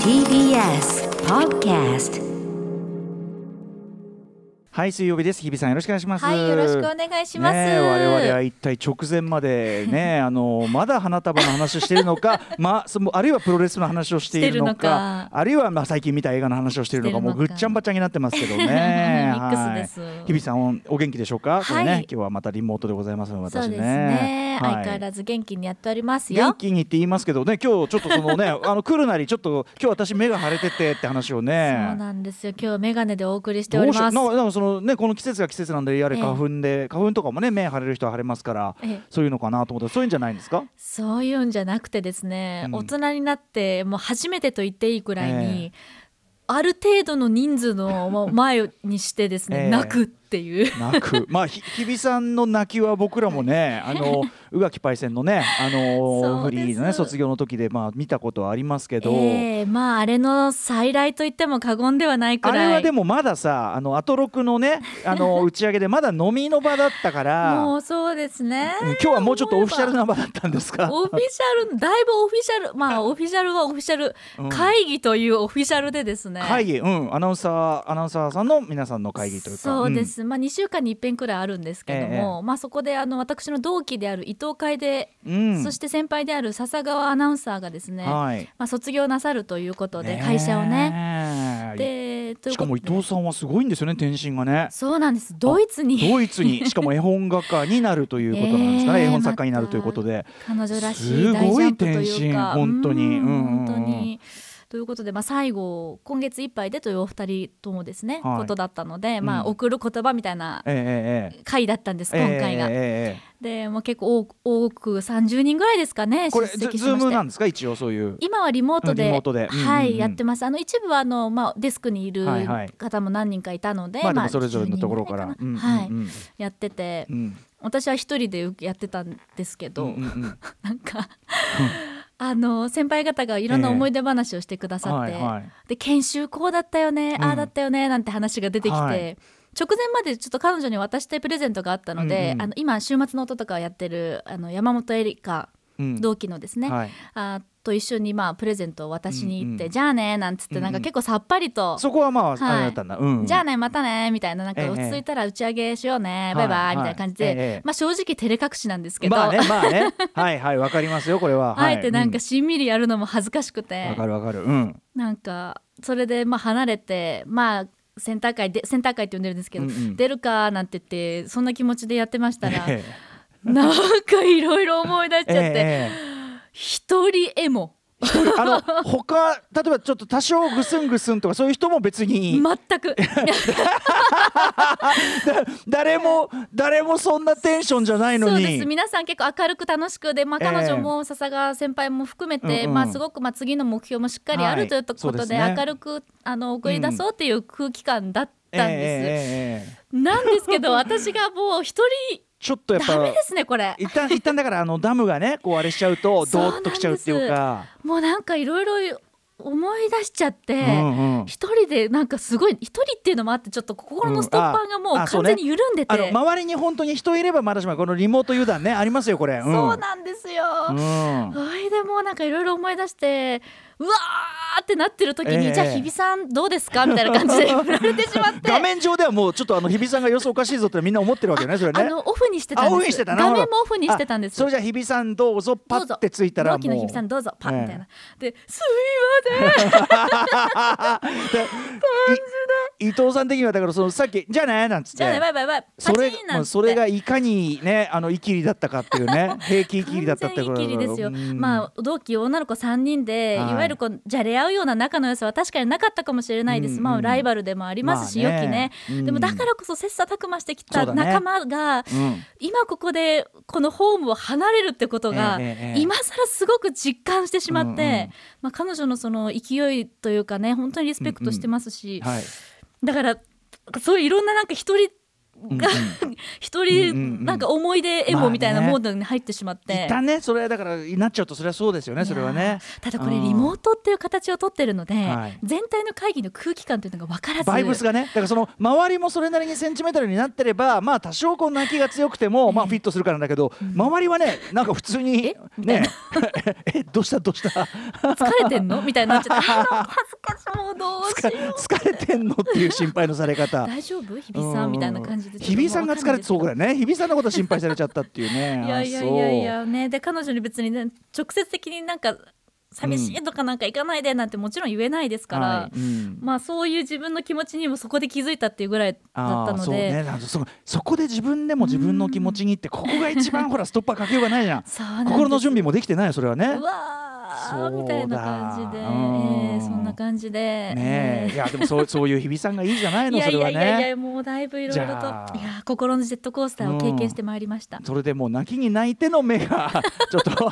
TBS Podcast はい水曜日です。日比さんよろしくお願いします。はい、よろしくお願いします。ねえ我々は一体直前までね あのまだ花束の話をしているのか まあそのあるいはプロレスの話をしているのかあるいはまあ最近見た映画の話をしているのかもうぐっちゃんばっちゃんになってますけどね。はい。日比さんおお元気でしょうか、はい。今日はまたリモートでございます私ね。そうですね、はい。相変わらず元気にやっております元よ。気にって言いますけどね今日ちょっとそのねあの来るなりちょっと今日私目が腫れててって話をね。そうなんですよ。今日メガネでお送りしております。ななんかそのねこの季節が季節なんでやれええ。花粉で、花粉とかもね目腫れる人は腫れますからええ。そういうのかなと思ってそういうんじゃないんですか？そういうんじゃなくてですね、うん。大人になってもう初めてと言っていいくらいに、えある程度の人数の前にしてですね、ええ。泣くっていう。泣く。まあひ日比さんの泣きは僕らもねあの宇垣パイセンのねあのフリーのね卒業の時でまあ見たことはありますけど、ええまああれの再来と言っても過言ではないくあらい。れはでもまださあのアトロクのねあの 打ち上げでまだ飲みの場だったから。もうそうですね。うん今日はもうちょっとオフィシャルな場だったんですか？オフィシャルだいぶオフィシャル。まあ オフィシャルはオフィシャル、うん。会議というオフィシャルでですね。会議うん。アナウンサーアナウンサーさんの皆さんの会議というか。そうです、まあ2週間に一遍くらいあるんですけども、まあそこであの私の同期である伊藤楓、うん、そして先輩である笹川アナウンサーがですね、はい。まあ卒業なさるということで会社をね。でしかも伊藤さんはすごいんですよね転身がねそうなんです。ドイツに。ドイツに。しかも絵本画家になるということなんですかね、え ー絵本作家になるということで、彼女らしすい大ごいジャンプというか。転身本当に。うん本当にということで、まあ、最後今月いっぱいでというお二人ともですね、はい。ことだったので、まあ、うん送る言葉みたいな回だったんです、ええ今回が。ええええでもう結構多多く30人ぐらいですかね出席しまして。なんですか？一応そういう。今はリモートでリモートで。うんうんうん。はいやってます。あの一部はあの、まあ、デスクにいるはいはい。方も何人かいたので、まあでもそれぞれのところから、10人うんぐらいかな。はい。うん。やってて。うん。私は一人でやってたんですけど、うんうんうん。なんかあの先輩方がいろんな思い出話をしてくださって、はいはい。で研修こうだったよね、うん。ああだったよねなんて話が出てきて、はい。直前までちょっと彼女に渡したいプレゼントがあったので、うんうん。あの今週末の音とかをやってるあの山本エリカうん。同期のですね、はい、あと一緒にまあプレゼントを渡しに行って、うんうん。じゃあねなんつってなんか結構さっぱりと、そこはまあ、はいあれだったんだ、うん、じゃあねまたねみたいななんかええ落ち着いたら打ち上げしようね、バイバイみたいな感じで、はいはいええ。まあ正直照れ隠しなんですけど、まあねまあね。はいはいわかりますよこれは。あえてなんかうしんみりやるのも恥ずかしくて、わかるわかる。うん。なんかそれでまあ離れてまあセンター会でセンター会って呼んでるんですけど、うんうん。出るかなんて言ってそんな気持ちでやってましたら、えなんかいろいろ思い出しちゃって、えええ一人エモ。あの他例えばちょっと多少ぐすんぐすんとかそういう人も別に、全く。誰も誰もそんなテンションじゃないのに。そうです。皆さん結構明るく楽しくで、まあ、ええ彼女も笹川先輩も含めて、まあ、すごくまあ次の目標もしっかりあはいるということで,、そうですね。明るくあの送り出そうっていう空気感だったんです。ええええええ。なんですけど私がもう一人ちょっとやっぱダメですねこれ。一旦一旦だからあのダムがねこうあれしちゃうと ドーッときちゃうっていうか。もうなんかいろいろ思い出しちゃって。うんうん一人でなんかすごい一人っていうのもあってちょっと心のストッパーがもう完全に緩んでて、あの周りに本当に人いればまだしもこのリモート油断ねありますよこれ、うん、そうなんですよ。うん。それでもうなんかいろいろ思い出してうわーってなってる時に、ええ。じゃあ日比さんどうですかみたいな感じで 振られてしまって。画面上ではもうちょっとあの日比さんが様子おかしいぞってみんな思ってるわけよねそれね。あのオフにしてたんです。画面もオフにしてたんですあそれじゃあ日比さんどうぞパッてついたらもう。同期の日比さんどうぞパッええみたいな、ですいません。い伊藤さん的にはだからそのさっきじゃあねなんつって。じゃあねバイバイバイパそれそれがいかにねあのイキリだったかっていうね平気イキリだったって完全にイキリですよ、うん。まあ同期女の子3人で、はいい、わゆるこうじゃれ合うような仲の良さは確かになかったかもしれないです、うんうんまあライバルでもありますし、まあね。良きね、うん。でもだからこそ切磋琢磨してきた仲間が、うん。今ここでこのホームを離れるってことが、ええええ今更すごく実感してしまって、うんうん。まあ、彼女のその勢いというかね本当にリスペクトしてますし、はい。だからそういういろんななんか一人うんが一人なんか思い出エモみたいなモードに入ってしまって。一旦ね。それはだからなっちゃうとそれはそうですよねそれはね。ただこれリモートっていう形をとってるので、はい。全体の会議の空気感というのが分からず。バイブスがねだからその周りもそれなりにセンチメートルになってればまあ多少こう泣きが強くてもまあフィットするからなんだけど、周りはねなんか普通にね。な。えどうした？どうした？疲れてんの？みたいになっちゃって。恥ずかしいもうどうし疲れよう疲れてんの？っていう心配のされ方。大丈夫？日比さん？みたいな感じで日比さんが疲れてそうぐらいね。日比さんのこと心配されちゃったっていうね。いやいやいやいやね。で彼女に別にね直接的になんか寂しいとかなんか行かないでなんてもちろん言えないですから、はいうん。まあそういう自分の気持ちにもそこで気づいたっていうぐらいだったので。ね。なんかそそこで自分でも自分の気持ちにってここが一番ほらストッパーかけようがないじゃん。心の準備もできてないよそれはね。うわみたいな感じで、えうんーそんな感じで、ねえ。いやでもそう そういう日比さんがいいじゃないのいやいそれはやいやいやねもうだいぶいろいろといじや心のジェットコースターを経験してまいりました、それでもう泣きに泣いての目がちょっと。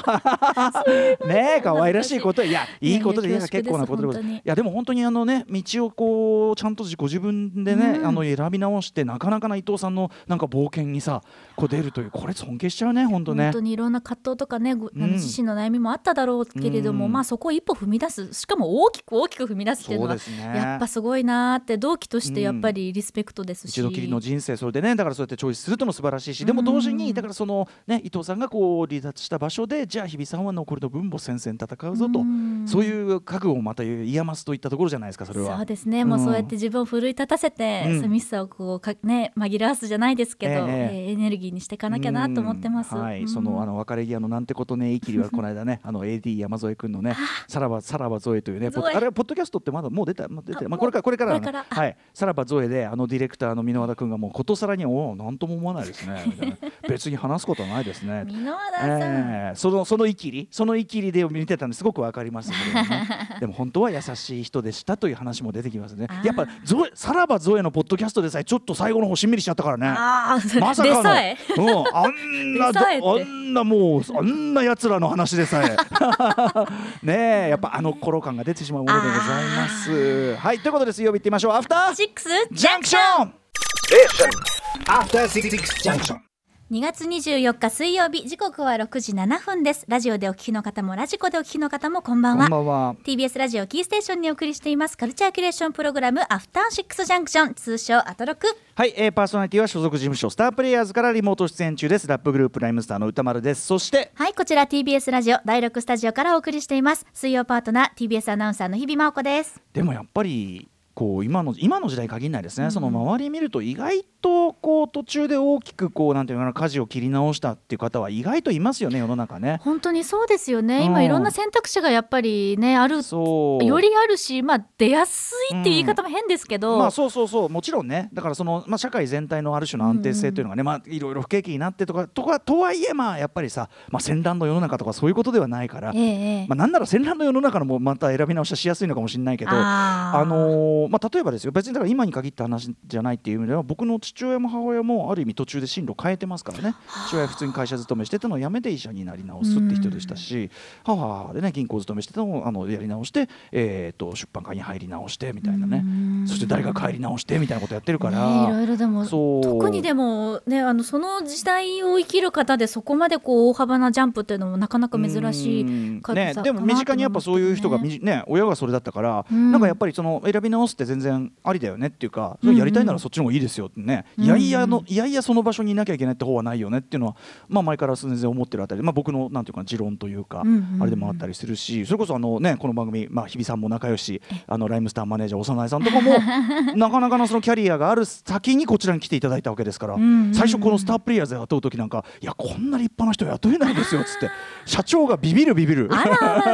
ねえ可愛らしいこと。いやいいことでいや結構なことでございます。いやでも本当にあのね道をこうちゃんとご自分でね、うん。あの選び直してなかなかな伊藤さんのなんか冒険にさこう出るというこれ尊敬しちゃうね本当ね。本当にいろんな葛藤とかねうん。自身の悩みもあっただろうけれども、うん。まあそこを一歩踏み出す。しかも大きく大きく踏み出すっていうのはやっぱすごいなーって同期としてやっぱりリスペクトですし、一度きりの人生それでねだからそうやってチョイスするとも素晴らしいしでも同時にだからそのね伊藤さんがこう離脱した場所でじゃあ日比さんは残りの分母戦線戦うぞとうん。そういう覚悟をまた言い余すといったところじゃないですかそれは。そうですね、もうそうやって自分を奮い立たせて、うん。寂しさをこうかね紛らわすじゃないですけど、えええーエネルギーにしていかなきゃなと思ってます。うん。はい、うん。そのあの別れ際のなんてことね言い切りはこの間ねあの AD 山添君のねさらばさらばゾエというねあれポッドキャストってまだもう出たま出てあまあこれからこれからなのこれから。あ。はいさらばゾエであのディレクターの箕輪田君がもうことさらにおおなんとも思わないですね別に話すことはないですね。箕輪田さん、えーそのそのいきりそのいきりで見てたんですごくわかりますけどね。でも本当は優しい人でしたという話も出てきますね。やっぱゾエさらばゾエのポッドキャストでさえちょっと最後の方しんみりしちゃったからね。ああ、まさかの。うん、あんなあんなもうあんな奴らの話でさえ ねえやっぱあの頃感が出てしまうものでございます。はいということで水曜日行ってみましょう。アフターシックスジャンクション After Six Junction. 2月24日水曜日時刻は6時7分です。ラジオでお聞きの方もラジコでお聞きの方もこんばんこはんばんは。TBS ラジオキーステーションにお送りしています。カルチャーキュレーションプログラムアフターシックスジャンクション通称アトロク。はい、えー、パーソナリティは所属事務所スタープレイヤーズからリモート出演中です。ラップグループライムスターの歌丸です。そしてはいこちら TBS ラジオ第6スタジオからお送りしています。水曜パートナー TBS アナウンサーの日々真央子です。でもやっぱりこう今の今の時代限らないですね、その周り見ると意外とこう途中で大きくこうなんていうのかな舵を切り直したっていう方は意外といますよね世の中ね。本当にそうですよね、うん。今いろんな選択肢がやっぱりねあるそう。よりあるしまあ出やすいっていう言い方も変ですけど、まあそうそうそう。もちろんね。だからその、まあ、社会全体のある種の安定性というのがね、まあいろいろ不景気になってとかとかとはいえまあやっぱりさ、まあ、戦乱の世の中とかそういうことではないから、ええええ。まあ、なんなら戦乱の世の中のもまた選び直しはしやすいのかもしれないけどあー。あまあ、例えばですよ別にだから今に限った話じゃないっていう意味では僕の父親も母親もある意味途中で進路変えてますからね。父親は普通に会社勤めしてたのを辞めて医者になり直すって人でしたし母はでね銀行勤めしてたのをあのやり直して、えー、と出版界に入り直してみたいなね。そして大学入り直してみたいなことやってるから。ねいろいろでもそう。特にでもねあのその時代を生きる方でそこまでこう大幅なジャンプっていうのもなかなか珍しい方ね、さでも身近にやっぱそういう人がね親がそれだったから、うん。なんかやっぱりその選び直すって全然ありだよねっていうか、うんうんやりたいならそっちの方がいいですよってね、いやいやのいやいやその場所にいなきゃいけないって方はないよねっていうのはまあ前から全然思ってるあたりで、まあ、僕のなんていうかな持論というか、あれでもあったりするしそれこそあのねこの番組まあ日比さんも仲良しあのライムスターマネージャー幼いさんとかも なかなかのそのキャリアがある先にこちらに来ていただいたわけですから、最初このスタープレイヤーズで雇う時なんかいやこんな立派な人雇えないですよっつって社長がビビるビビる。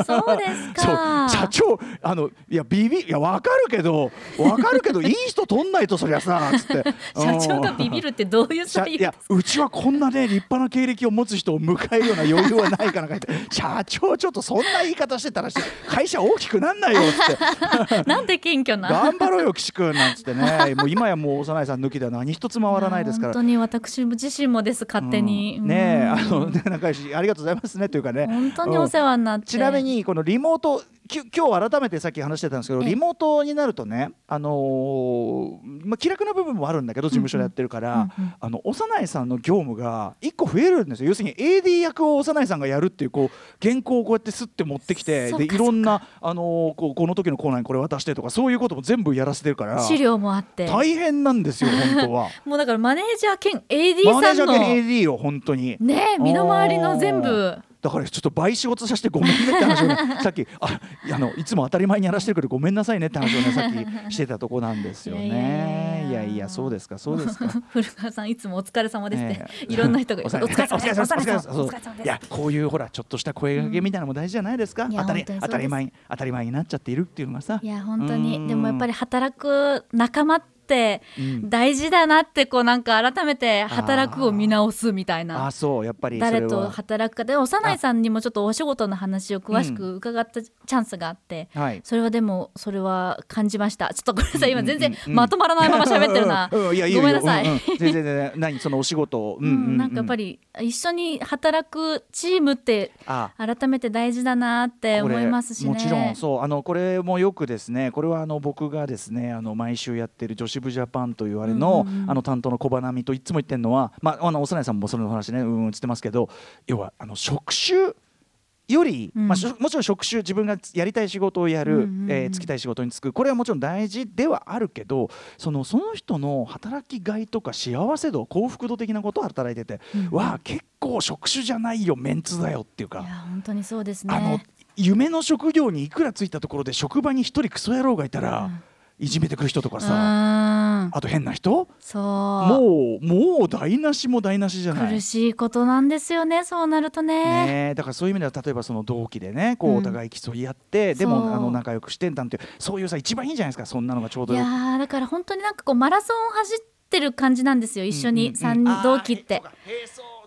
そうです そうか社長あのいやビビいやわかるけどわかるけどいい人取んないとそりゃさつって。社長がビビるるってどういう社いや採用ですか？うちはこんなね立派な経歴を持つ人を迎えるような余裕はないかなか言って 社長ちょっとそんな言い方してたらし会社大きくなんないよって。なんで謙虚な？頑張ろうよ岸君なんつってね。もう今やもう幼いさん抜きでは何一つ回らないですから。本当に私自身もです勝手に、うん。ねえうん。あのね仲良しありがとうございますねというかね。本当にお世話になって。ちなみにこのリモートき今日改めてさっき話してたんですけどええ。リモートになるとね、あのーまあ、気楽な部分もあるんだけど事務所でやってるから、うんうん。あの幼いさんの業務が一個増えるんですよ。要するに AD 役を幼いさんがやるっていうこう原稿をこうやってすって持ってきてでいろんな、あのーこうこの時のコーナーにこれ渡してとかそういうことも全部やらせてるから資料もあって。大変なんですよ本当は。もうだからマネージャー兼 AD マネーさんのジャー兼 AD を本当に。ね身の回りの全部だからちょっと倍仕事させてごめんねって話をね さっきああのいつも当たり前にやらしてるけどごめんなさいねって話をねさっき してたとこなんですよね。いやいやそうですかそうですか。古川さんいつもお疲れ様ですって、ええ。いろんな人がおお疲れ様ですお疲れ様ですお疲れ様です。いやこういうほらちょっとした声掛けみたいなのも大事じゃないですか。いや当たり本当たり前当たり前になっちゃっているっていうのがさ。いや本当うん。にでもやっぱり働く仲間ってうん。大事だなってこうなんか改めて働くを見直すみたいあなそうやっぱり誰と働くかで幼いさんにもちょっとお仕事の話を詳しく伺ったチャンスがあって、はい。それはでもそれは感じました。ちょっとごめんなさい。今全然うんうん。うんまとまらないまま喋ってるな。ごめんなさい、うんうん。全然全然何そのお仕事を。ううんなんかやっぱり。り一緒に働くチームってあ。改めて大事だなって思いますしね。もちろんそう。あのこれもよくですね。これはあの僕がですねあの毎週やってる女子部ジャパンというあれの,、あの担当の小花見といつも言ってるのは、まあ、あの幼いさんもそれの話ねうんうんつってますけど要はあの職種より、うん。まあ、もちろん職種自分がやりたい仕事をやる、えー就きたい仕事に就くこれはもちろん大事ではあるけどそのその人の働きがいとか幸せ度幸福度的なことを働いてて、うんうん。わあ結構職種じゃないよメンツだよっていうか。い。や本当にそうですね。あの夢の職業にいくらついたところで職場に一人クソ野郎がいたら、うんいじめてくる人とかうさ、ん。あと変な人？そう。もうもう台無しも台無しじゃない？苦しいことなんですよねそうなるとね。ねえだからそういう意味では例えばその同期でねこううんお互い競い合って、でそう。もあの仲良くしてなんてそういうさ一番いいじゃないですかそんなのがちょういど。よくやーだから本当になんかこうマラソンを走ってる感じなんですよ一緒にうんうんうん。三人同期って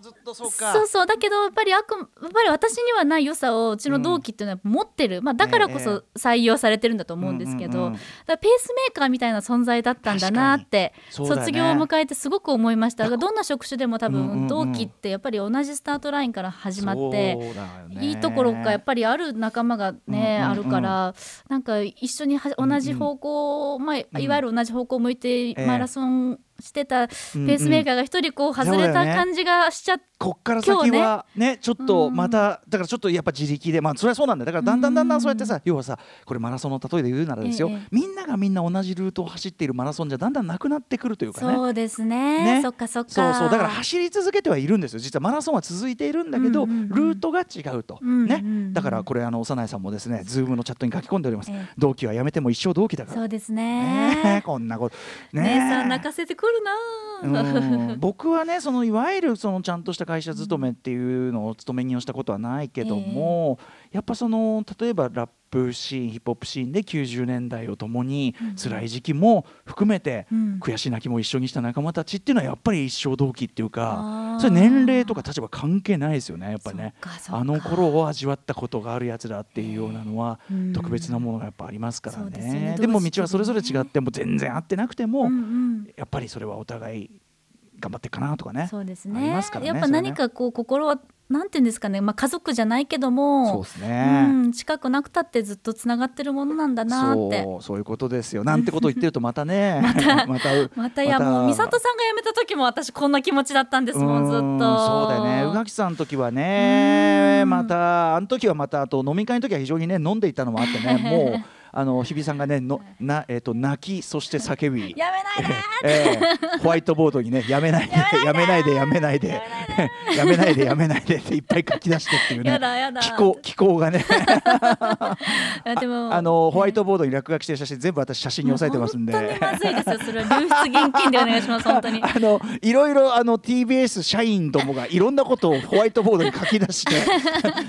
ずっとそうか。そうそう。だけどやっぱりあくやっぱり私にはない良さをうちの同期っていうのは持ってる、まあ、だからこえそ採用されてるんだと思うんですけど、うんうんうんだからペースメーカーみたいな存在だったんだなって、ね。卒業を迎えてすごく思いました。どんな職種でも多うんうんうん分同期ってやっぱり同じスタートラインから始まって。そうだよね。いいところがやっぱりある仲間がね、うんうんうん。あるからなんか一緒には同じ方向、まあ、いわゆる同じ方向を向いてええ。マラソンしてたペうんうん。ースメーカーが一人こう外れた感じがしちゃって。こっから先はね。ちょっとまただからちょっとやっぱ自力でまあそれはそうなんだよ。だからだんだんだんだんそうやってさ要はさこれマラソンの例えで言うならですよ。ええ。みんながみんな同じルートを走っているマラソンじゃだんだんなくなってくるというかね。そうですね。ね。そっかそっか。そうそう。だから走り続けてはいるんですよ。実はマラソンは続いているんだけど、うんうんうん。ルートが違うと、うんうんうんね。だからこれあの幼いさんもですね Zoom のチャットに書き込んでおります、ええ。同期はやめても一生同期だから。そうですね。こんなこと。ね姉えさん泣かせてくるなうん。僕はねそのいわゆるそのちゃんとした会社勤めっていうのを勤め人をしたことはないけども、やっぱその例えばラップシーンヒップホップシーンで90年代を共にうん辛い時期も含めてうん。悔し泣きも一緒にした仲間たちっていうのはやっぱり一生同期っていうかそれ年齢とか立場関係ないですよねやっぱりねあの頃を味わったことがあるやつだっていうようなのはうん。特別なものがやっぱありますからね。ね。でも道はそれぞれ違っても全然合ってなくてもやっぱりそれはお互い頑張ってかなとかね。そうですありねますからねやっぱ何かこう心はなんていうんですかね、まあ、家族じゃないけどそうもですね、うん、近くなくたってずっとつながってるものなんだなって。そうそういうことですよ。なんてことを言ってるとまたね また またまたいやもう美里さんが辞めた時も私こんな気持ちだったんですもんずっと。うんそうだよね。宇垣さんの時はねうん。またあの時はまたあと飲み会の時は非常にね飲んでいたのもあってね もうあの日比さんがねのな、えー、と泣きそして叫び。やめないでええホワイトボードにねやめないでやめないでやめないで やめないでやめないでっていっぱい書き出してっていうね。やだやだ。気候気候がね。でも あのホワイトボードに落書きしてる写真全部私写真に押さえてますんで。本当にまずいですよそれ。は流出現金でお願いします本当に。あのいろいろあの TBS 社員どもがいろんなことをホワイトボードに書き出して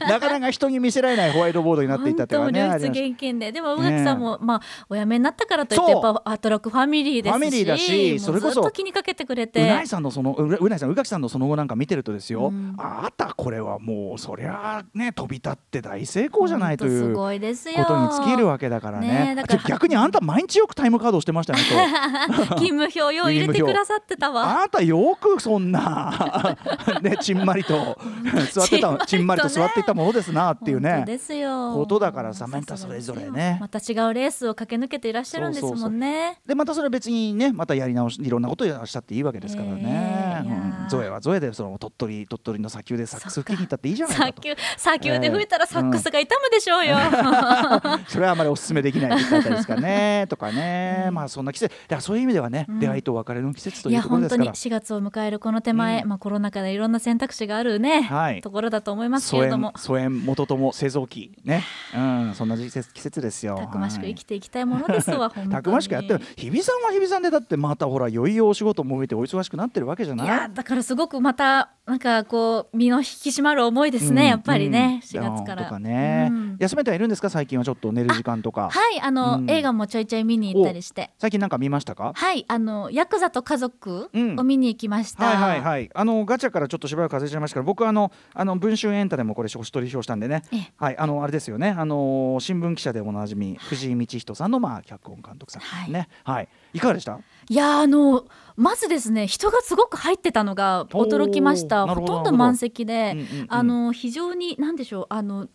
なかなか人に見せられないホワイトボードになっていったっていうのは流出現金で。でも宇垣さんも、まあお辞めになったからといってやっぱアートラックファミリーですしファミリーだしそれこそずっと気にかけてくれうてないさんのそのううないさん宇垣さんのその後なんか見ててるとですよ、うん。あたこれはもうそりゃあね飛び立って大成功じゃないというごいですよ。ことに尽きるわけだからね。ね逆にあんた毎日よくタイムカード押してましたよね勤務表よう入れてくださってたわ。あなたよくそんな ねちんまりと座ってたちんまりと座っていたものですなっていうねですよ。ことだからさまたそれぞれね。また違うレースを駆け抜けていらっしゃるんですもんね。でまたそれは別にねまたやり直しいろんなことをやらしたっていいわけですからね、えーうん。ゾエはゾエでその鳥取鳥取の砂丘でサックス吹きに行ったっていいじゃないかと。砂丘砂丘で吹いたらサックスが痛むでしょうよ、それはあまりお勧めできないって言ったですかね。とかね、まあそんな季節。だからそういう意味ではね、出会いと別れの季節といういやところですから。本当に4月を迎えるこの手前、うん。まあ、コロナ禍でいろんな選択肢があるね、はい。ところだと思いますけ疎れども。遠疎遠元とも製造機ね、うん、そんな季節季節ですよ。たくましく生きてていきたいものですわ、たくましくやってる日比さんは日比さんでだってまたほらいよいよお仕事も終えてお忙しくなってるわけじゃない？いやだからすごくまたなんかこう身の引き締まる思いですね、うんやっぱりね、うん。4月から。とかね、うん。休めてはいるんですか最近はちょっと寝る時間とか。はいあの、うん。映画もちょいちょい見に行ったりして。最近なんか見ましたか？はいあのヤクザと家族うん。を見に行きました、はいはいはい。あのガチャからちょっとしばらく外れちゃいましたけど僕はあのあの文春エンタでもこれ星取り表したんでね。ええ。はいあのあれですよね。あの新聞記者でおなじみ藤井道人さんのまあ脚本監督さんはい。ねはいいかがでした？いやあのまずですね人がすごく入ってたのが驚きました。ほとんど満席で、うんうんうん。あの非常に何でしょうあの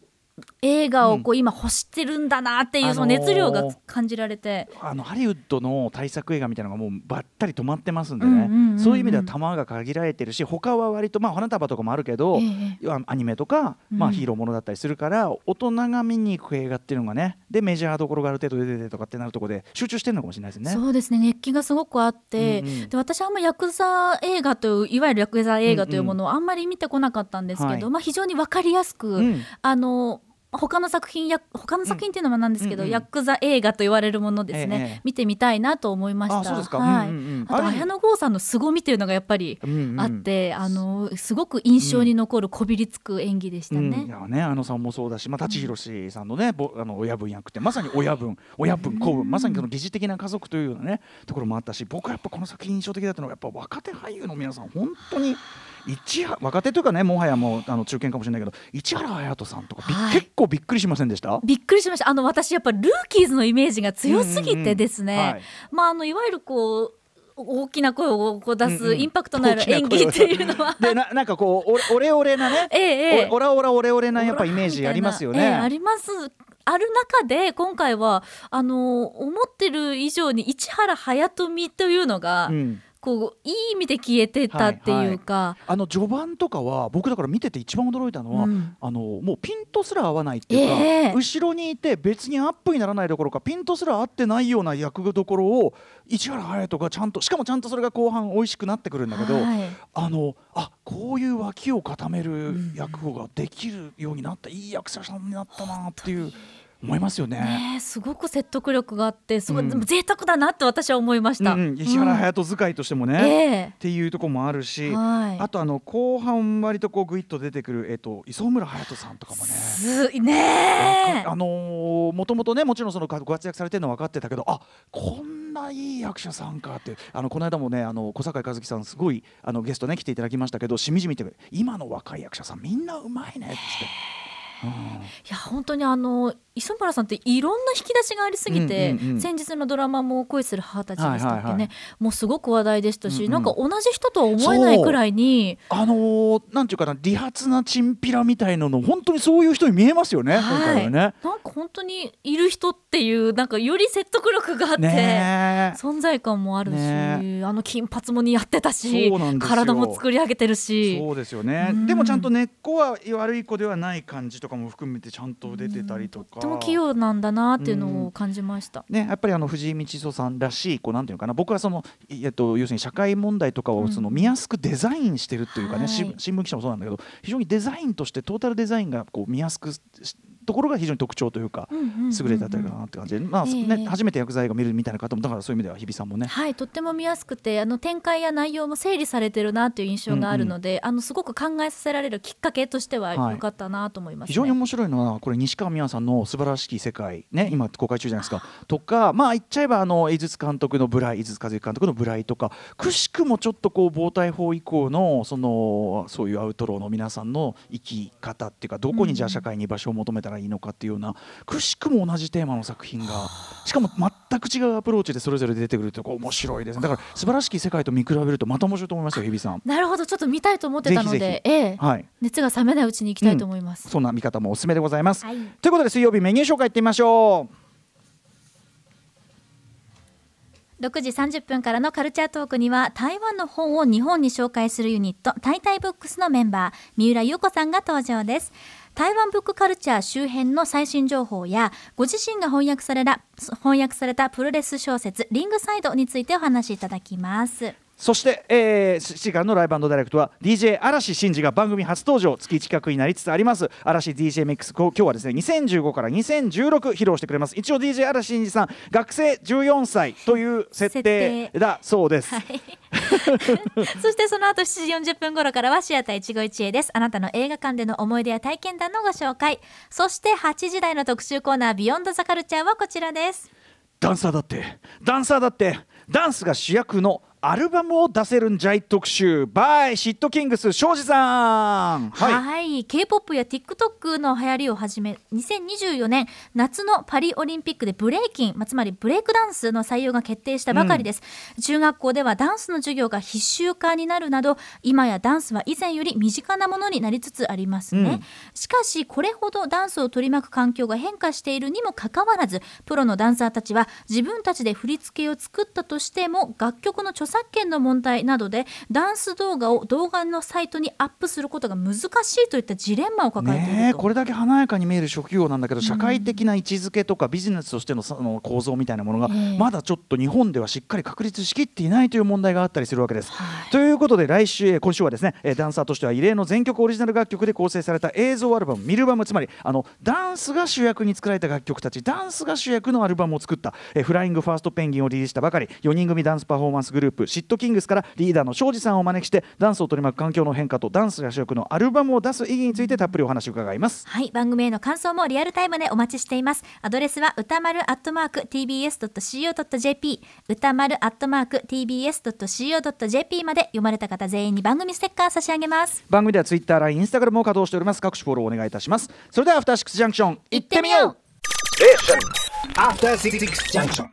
映画をこう今欲してるんだなっていうその熱量が感じられて、あのハリウッドの大作映画みたいなのがもうばったり止まってますんでね、そういう意味では弾が限られてるし他は割とまあ花束とかもあるけど、ええ。アニメとか、まあ、うんヒーローものだったりするから、大人が見に行く映画っていうのがねでメジャーどころがある程度出ててとかってなるところで集中してるのかもしれないですね。そうですね。熱気がすごくあって、うんうん。で私はあんまヤクザ映画といういわゆるヤクザ映画というものをあんまり見てこなかったんですけど、はい。まあ、非常に分かりやすく、うん。あの他の作品や他の作品っていうのもなんですけど、うんうんヤクザ映画と言われるものですね、ええ見てみたいなと思いました。あそうですか。はい。うんうんうん。あと綾野剛さんの凄みっていうのがやっぱりうんうんあって、あのすごく印象に残るこびりつく演技でしたうん、ね。いやねあのさんもそうだし、まあ、舘ひろしさんのね、ぼあの親分役ってまさに親分親分子分まさにその疑似的な家族というようなねところもあったし僕はやっぱこの作品印象的だったのはやっぱ若手俳優の皆さん本当に市原若手というかねもはやもうあの中堅かもしれないけど市原隼人さんとかび、はい。結構びっくりしませんでした？びっくりしました。あの私やっぱルーキーズのイメージが強すぎてですね、うんうん。うんはい。まああのいわゆるこう大きな声を出うんうん。すインパクトのある演技っていうのは、でななんかこうおオレオレなね、ええオラオラオレオレなやっぱイメージありますよね。ええあります。ある中で今回はあの思ってる以上に市原隼人というのが、うんこういい意味で消えてたっていうか、あの序盤とかは僕だから見てて一番驚いたのは、うん。あのもうピントすら合わないっていうか、ええ。後ろにいて別にアップにならないどころかピントすら合ってないような役どころを市原隼人がちゃんとしかもちゃんとそれが後半美味しくなってくるんだけど、はい。あのあこういう脇を固める役ができるようになった、いい役者さんになったなっていう思いますよね。すごく説得力があってすごい、うん贅沢だなって私は思いました。うんうん石原隼人使いとしてもね、えっていうところもあるし、はいあとあの後半割とこうグイッと出てくる、えっと磯村隼人さんとかもね。すねえあのーもともとねもちろんそのご活躍されてるのは分かってたけどあこんないい役者さんかってあのこの間もねあの小坂井和樹さんすごいあのゲストね来ていただきましたけどしみじみって今の若い役者さんみんなうまいねって。いや本当にあの磯村さんっていろんな引き出しがありすぎて、うんうんうん。先日のドラマも「恋する母たち」でしたっけね、はいはいはい。もうすごく話題でしたし、うん。うんなんか同じ人とは思えないくらいにあのーなんていうかな理髪なチンピラみたいなの本当にそういう人に見えますよね、今回はね。なんか本当にいる人っていうなんかより説得力があって、ねえ。存在感もあるし、ねあの金髪も似合ってたし体も作り上げてるし。そうですよね、うん。でもちゃんと根っこは悪い子ではない感じとかも含めてちゃんと出てたりとか、とっても器用なんだなっていうのを感じました。ね、やっぱりあの藤井道人さんらしいこうなんていうのかな僕はその、いえっと、要するに社会問題とかをその見やすくデザインしてるっていうかね、はい。新新聞記者もそうなんだけど非常にデザインとしてトータルデザインがこう見やすくしところが非常に特徴というか、うんうんうんうん。優れてあたりかなって感じ。で、まあええ。ね、初めて薬剤映画見るみたいな方もだからそういう意味では日比さんもね。はいとっても見やすくてあの展開や内容も整理されてるなという印象があるので、あのすごく考えさせられるきっかけとしてははい。良かったなと思います、ね。非常に面白いのはこれ西川美和さんの素晴らしき世界ね今公開中じゃないですか。とかまあ言っちゃえばあの井筒監督の「ブライ」井筒和之監督の「ブライ」とかくしくもちょっとこう暴対法以降のそのそういうアウトローの皆さんの生き方っていうかどこにじゃあ社会に居場所を求めたらいいのかっていうようなくしくも同じテーマの作品がしかも全く違うアプローチでそれぞれ出てくるってこう面白いですね。だから素晴らしき世界と見比べるとまた面白いと思いますよ日比さん。なるほどちょっと見たいと思ってたのでぜええ。はい。熱が冷めないうちに行きたいと思います、そんな見方もおすすめでございます。はい。ということで水曜日メニュー紹介いってみましょう。6時30分からのカルチャートークには台湾の本を日本に紹介するユニットタイタイブックスのメンバー三浦優子さんが登場です台湾ブックカルチャー周辺の最新情報やご自身が翻訳された翻訳されたプロレス小説リングサイドについてお話しいただきます。そして、えー、7時間のライブダイレクトは DJ 嵐真司が番組初登場月1企画になりつつあります。嵐 DJ ミックス今日はですね2015から2016披露してくれます。一応 DJ 嵐真司さん学生14歳という設定だそうです、そしてその後7時40分頃からはシアター一期一会です。あなたの映画館での思い出や体験談のご紹介。そして8時台の特集コーナービヨンドザカルチャーはこちらです。ダンサーだって。ダンサーだって。ダンスが主役のアルバムを出せるんじゃい特集。By シットキングス庄司さん。はい、K-POP や TikTok の流行りをはじめ2024年夏のパリオリンピックでブレイキン、まあ、つまりブレイクダンスの採用が決定したばかりです、中学校ではダンスの授業が必修化になるなど今やダンスは以前より身近なものになりつつありますね、うん。しかしこれほどダンスを取り巻く環境が変化しているにもかかわらずプロのダンサーたちは自分たちで振り付けを作ったとしても楽曲の著作権の問題などでダンス動画を動画のサイトにアップすることが難しいといったジレンマを抱えていると。ねえこれだけ華やかに見える職業なんだけど社会的な位置づけとかビジネスとしてのその構造みたいなものがええ。まだちょっと日本ではしっかり確立しきっていないという問題があったりするわけです。はい。ということで来週えー今週はですねえーダンサーとしては異例の全曲オリジナル楽曲で構成された映像アルバム「ミルバム」つまりあのダンスが主役に作られた楽曲たち。ダンスが主役のアルバムを作った。えーフライングファーストペンギンをリリースしたばかり。4人組ダンスパフォーマンスグループシットキングスからリーダーの庄司さんをお招きしてダンスを取り巻く環境の変化とダンスが主役のアルバムを出す意義についてたっぷりお話を伺います。はい、番組への感想もリアルタイムでお待ちしています。アドレスは歌丸アットマーク tbs.co.jp 歌丸アットマーク tbs.co.jp まで読まれた方全員に番組ステッカー差し上げます。番組ではツイッター、LINE、インスタグラムを稼働しております。各種フォローお願いいたします。それではアフターシックスジャンクション行ってみよう行ってみよう Station. After Six Junction.